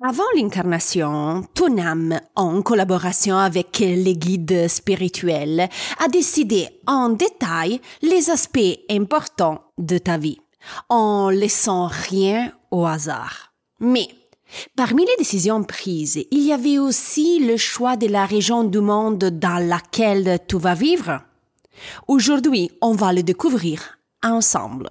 Avant l'incarnation, ton âme, en collaboration avec les guides spirituels, a décidé en détail les aspects importants de ta vie, en laissant rien au hasard. Mais, parmi les décisions prises, il y avait aussi le choix de la région du monde dans laquelle tu vas vivre. Aujourd'hui, on va le découvrir ensemble.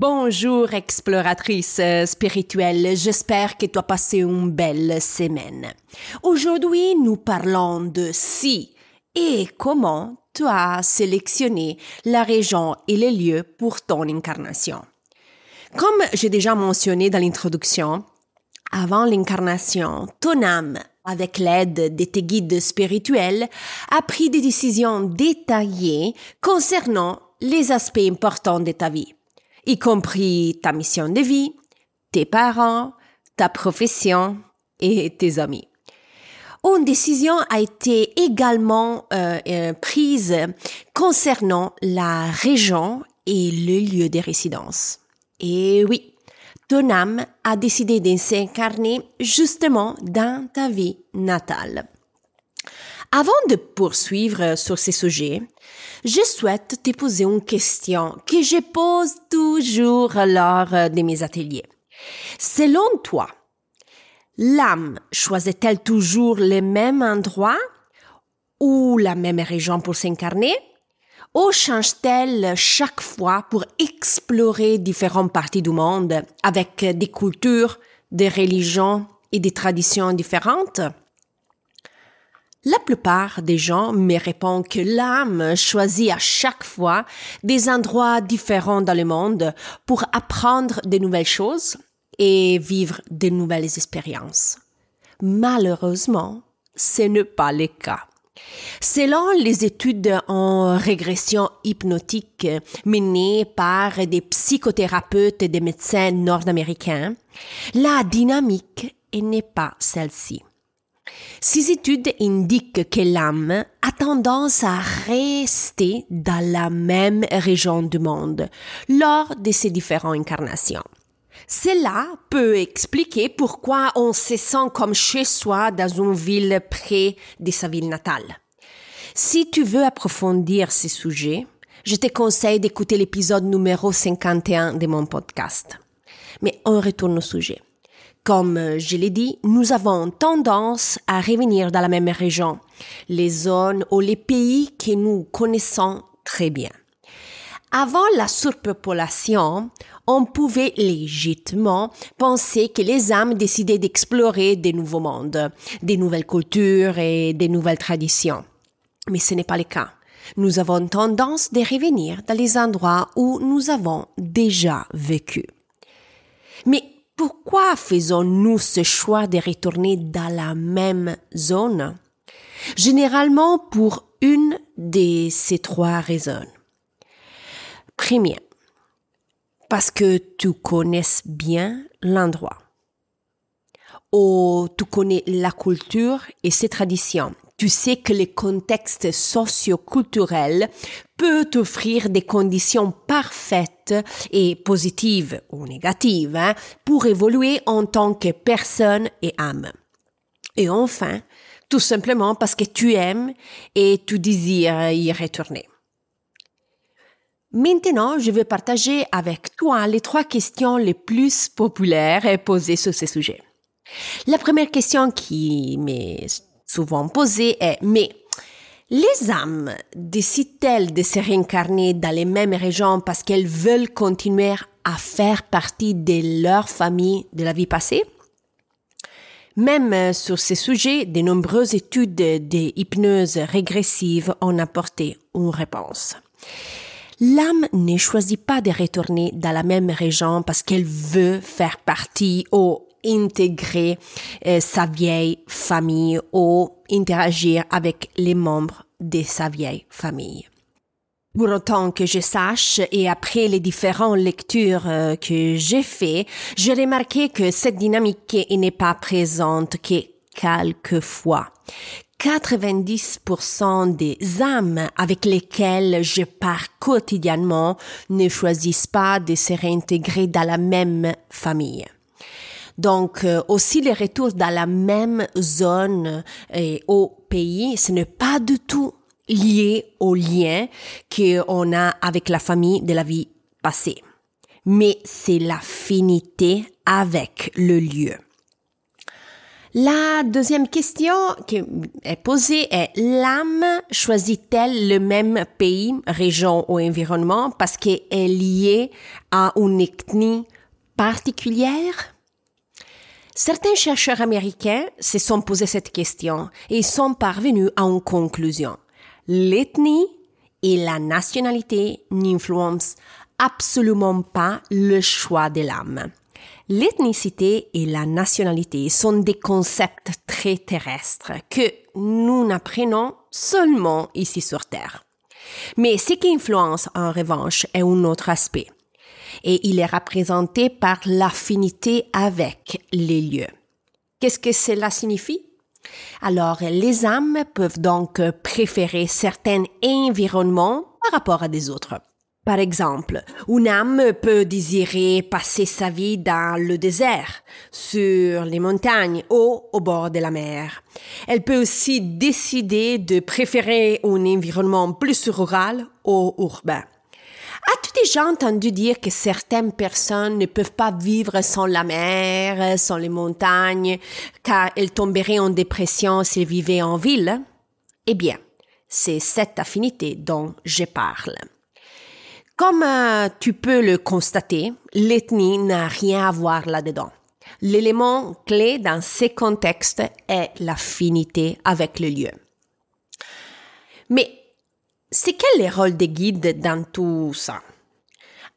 Bonjour exploratrice spirituelle, j'espère que tu as passé une belle semaine. Aujourd'hui, nous parlons de si et comment tu as sélectionné la région et les lieux pour ton incarnation. Comme j'ai déjà mentionné dans l'introduction, avant l'incarnation, ton âme, avec l'aide de tes guides spirituels, a pris des décisions détaillées concernant les aspects importants de ta vie y compris ta mission de vie, tes parents, ta profession et tes amis. Une décision a été également euh, euh, prise concernant la région et le lieu de résidence. Et oui, ton âme a décidé de s'incarner justement dans ta vie natale. Avant de poursuivre sur ces sujets, je souhaite te poser une question que je pose toujours lors de mes ateliers. Selon toi, l'âme choisit-elle toujours le même endroit ou la même région pour s'incarner? Ou change-t-elle chaque fois pour explorer différentes parties du monde avec des cultures, des religions et des traditions différentes? La plupart des gens me répondent que l'âme choisit à chaque fois des endroits différents dans le monde pour apprendre de nouvelles choses et vivre de nouvelles expériences. Malheureusement, ce n'est pas le cas. Selon les études en régression hypnotique menées par des psychothérapeutes et des médecins nord-américains, la dynamique n'est pas celle-ci. Ces études indiquent que l'âme a tendance à rester dans la même région du monde lors de ses différentes incarnations. Cela peut expliquer pourquoi on se sent comme chez soi dans une ville près de sa ville natale. Si tu veux approfondir ces sujets, je te conseille d'écouter l'épisode numéro 51 de mon podcast. Mais on retourne au sujet. Comme euh, je l'ai dit, nous avons tendance à revenir dans la même région, les zones ou les pays que nous connaissons très bien. Avant la surpopulation, on pouvait légitimement penser que les âmes décidaient d'explorer des nouveaux mondes, des nouvelles cultures et des nouvelles traditions. Mais ce n'est pas le cas. Nous avons tendance de revenir dans les endroits où nous avons déjà vécu. Mais pourquoi faisons-nous ce choix de retourner dans la même zone? Généralement pour une de ces trois raisons. Première, parce que tu connais bien l'endroit. Ou tu connais la culture et ses traditions tu sais que le contexte socio-culturel peut t'offrir des conditions parfaites et positives ou négatives hein, pour évoluer en tant que personne et âme. Et enfin, tout simplement parce que tu aimes et tu désires y retourner. Maintenant, je vais partager avec toi les trois questions les plus populaires posées sur ce sujet. La première question qui m'est souvent posée est mais les âmes décident-elles de se réincarner dans les mêmes régions parce qu'elles veulent continuer à faire partie de leur famille de la vie passée? Même sur ces sujets, de nombreuses études de hypnose régressive ont apporté une réponse. L'âme ne choisit pas de retourner dans la même région parce qu'elle veut faire partie ou intégrer euh, sa vieille famille ou interagir avec les membres de sa vieille famille. Pour autant que je sache, et après les différentes lectures euh, que j'ai fait, j'ai remarqué que cette dynamique n'est pas présente que quelquefois. 90% des âmes avec lesquelles je pars quotidiennement ne choisissent pas de se réintégrer dans la même famille. Donc euh, aussi les retours dans la même zone et au pays, ce n'est pas du tout lié au lien qu'on a avec la famille de la vie passée. Mais c'est l'affinité avec le lieu. La deuxième question qui est posée est l'âme choisit-elle le même pays, région ou environnement parce qu'elle est liée à une ethnie particulière? Certains chercheurs américains se sont posé cette question et sont parvenus à une conclusion. L'ethnie et la nationalité n'influencent absolument pas le choix de l'âme. L'ethnicité et la nationalité sont des concepts très terrestres que nous n'apprenons seulement ici sur Terre. Mais ce qui influence en revanche est un autre aspect. Et il est représenté par l'affinité avec les lieux. Qu'est-ce que cela signifie? Alors, les âmes peuvent donc préférer certains environnements par rapport à des autres. Par exemple, une âme peut désirer passer sa vie dans le désert, sur les montagnes ou au bord de la mer. Elle peut aussi décider de préférer un environnement plus rural ou urbain. Déjà entendu dire que certaines personnes ne peuvent pas vivre sans la mer, sans les montagnes, car elles tomberaient en dépression s'ils vivaient en ville? Eh bien, c'est cette affinité dont je parle. Comme euh, tu peux le constater, l'ethnie n'a rien à voir là-dedans. L'élément clé dans ces contextes est l'affinité avec le lieu. Mais c'est quel le rôle des guides dans tout ça?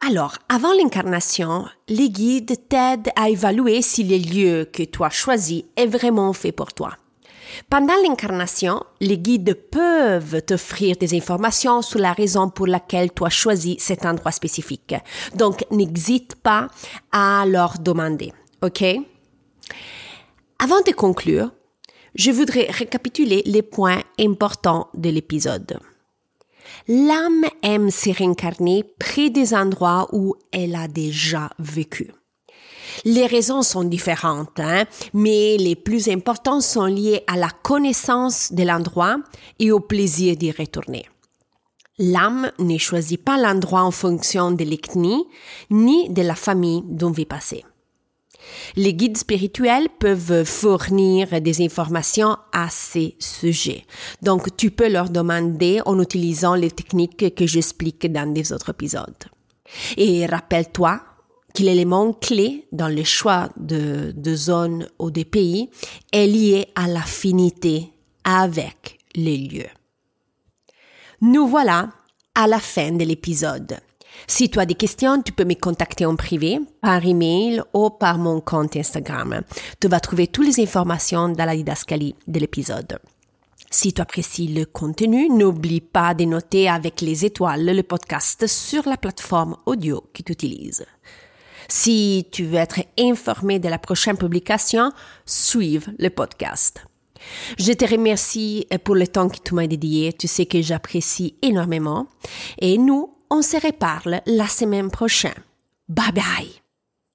Alors, avant l'incarnation, les guides t'aident à évaluer si le lieu que tu as choisi est vraiment fait pour toi. Pendant l'incarnation, les guides peuvent t'offrir des informations sur la raison pour laquelle tu as choisi cet endroit spécifique. Donc, n'hésite pas à leur demander. OK? Avant de conclure, je voudrais récapituler les points importants de l'épisode. L'âme aime se réincarner près des endroits où elle a déjà vécu. Les raisons sont différentes, hein, mais les plus importantes sont liées à la connaissance de l'endroit et au plaisir d'y retourner. L'âme ne choisit pas l'endroit en fonction de l'ethnie ni de la famille dont vit passer. Les guides spirituels peuvent fournir des informations à ces sujets. Donc, tu peux leur demander en utilisant les techniques que j'explique dans des autres épisodes. Et rappelle-toi que l'élément clé dans le choix de, de zones ou des pays est lié à l'affinité avec les lieux. Nous voilà à la fin de l'épisode. Si tu as des questions, tu peux me contacter en privé, par email ou par mon compte Instagram. Tu vas trouver toutes les informations dans la didascalie de l'épisode. Si tu apprécies le contenu, n'oublie pas de noter avec les étoiles le podcast sur la plateforme audio que tu utilises. Si tu veux être informé de la prochaine publication, suive le podcast. Je te remercie pour le temps que tu m'as dédié. Tu sais que j'apprécie énormément. Et nous, on se reparle la semaine prochaine. Bye bye.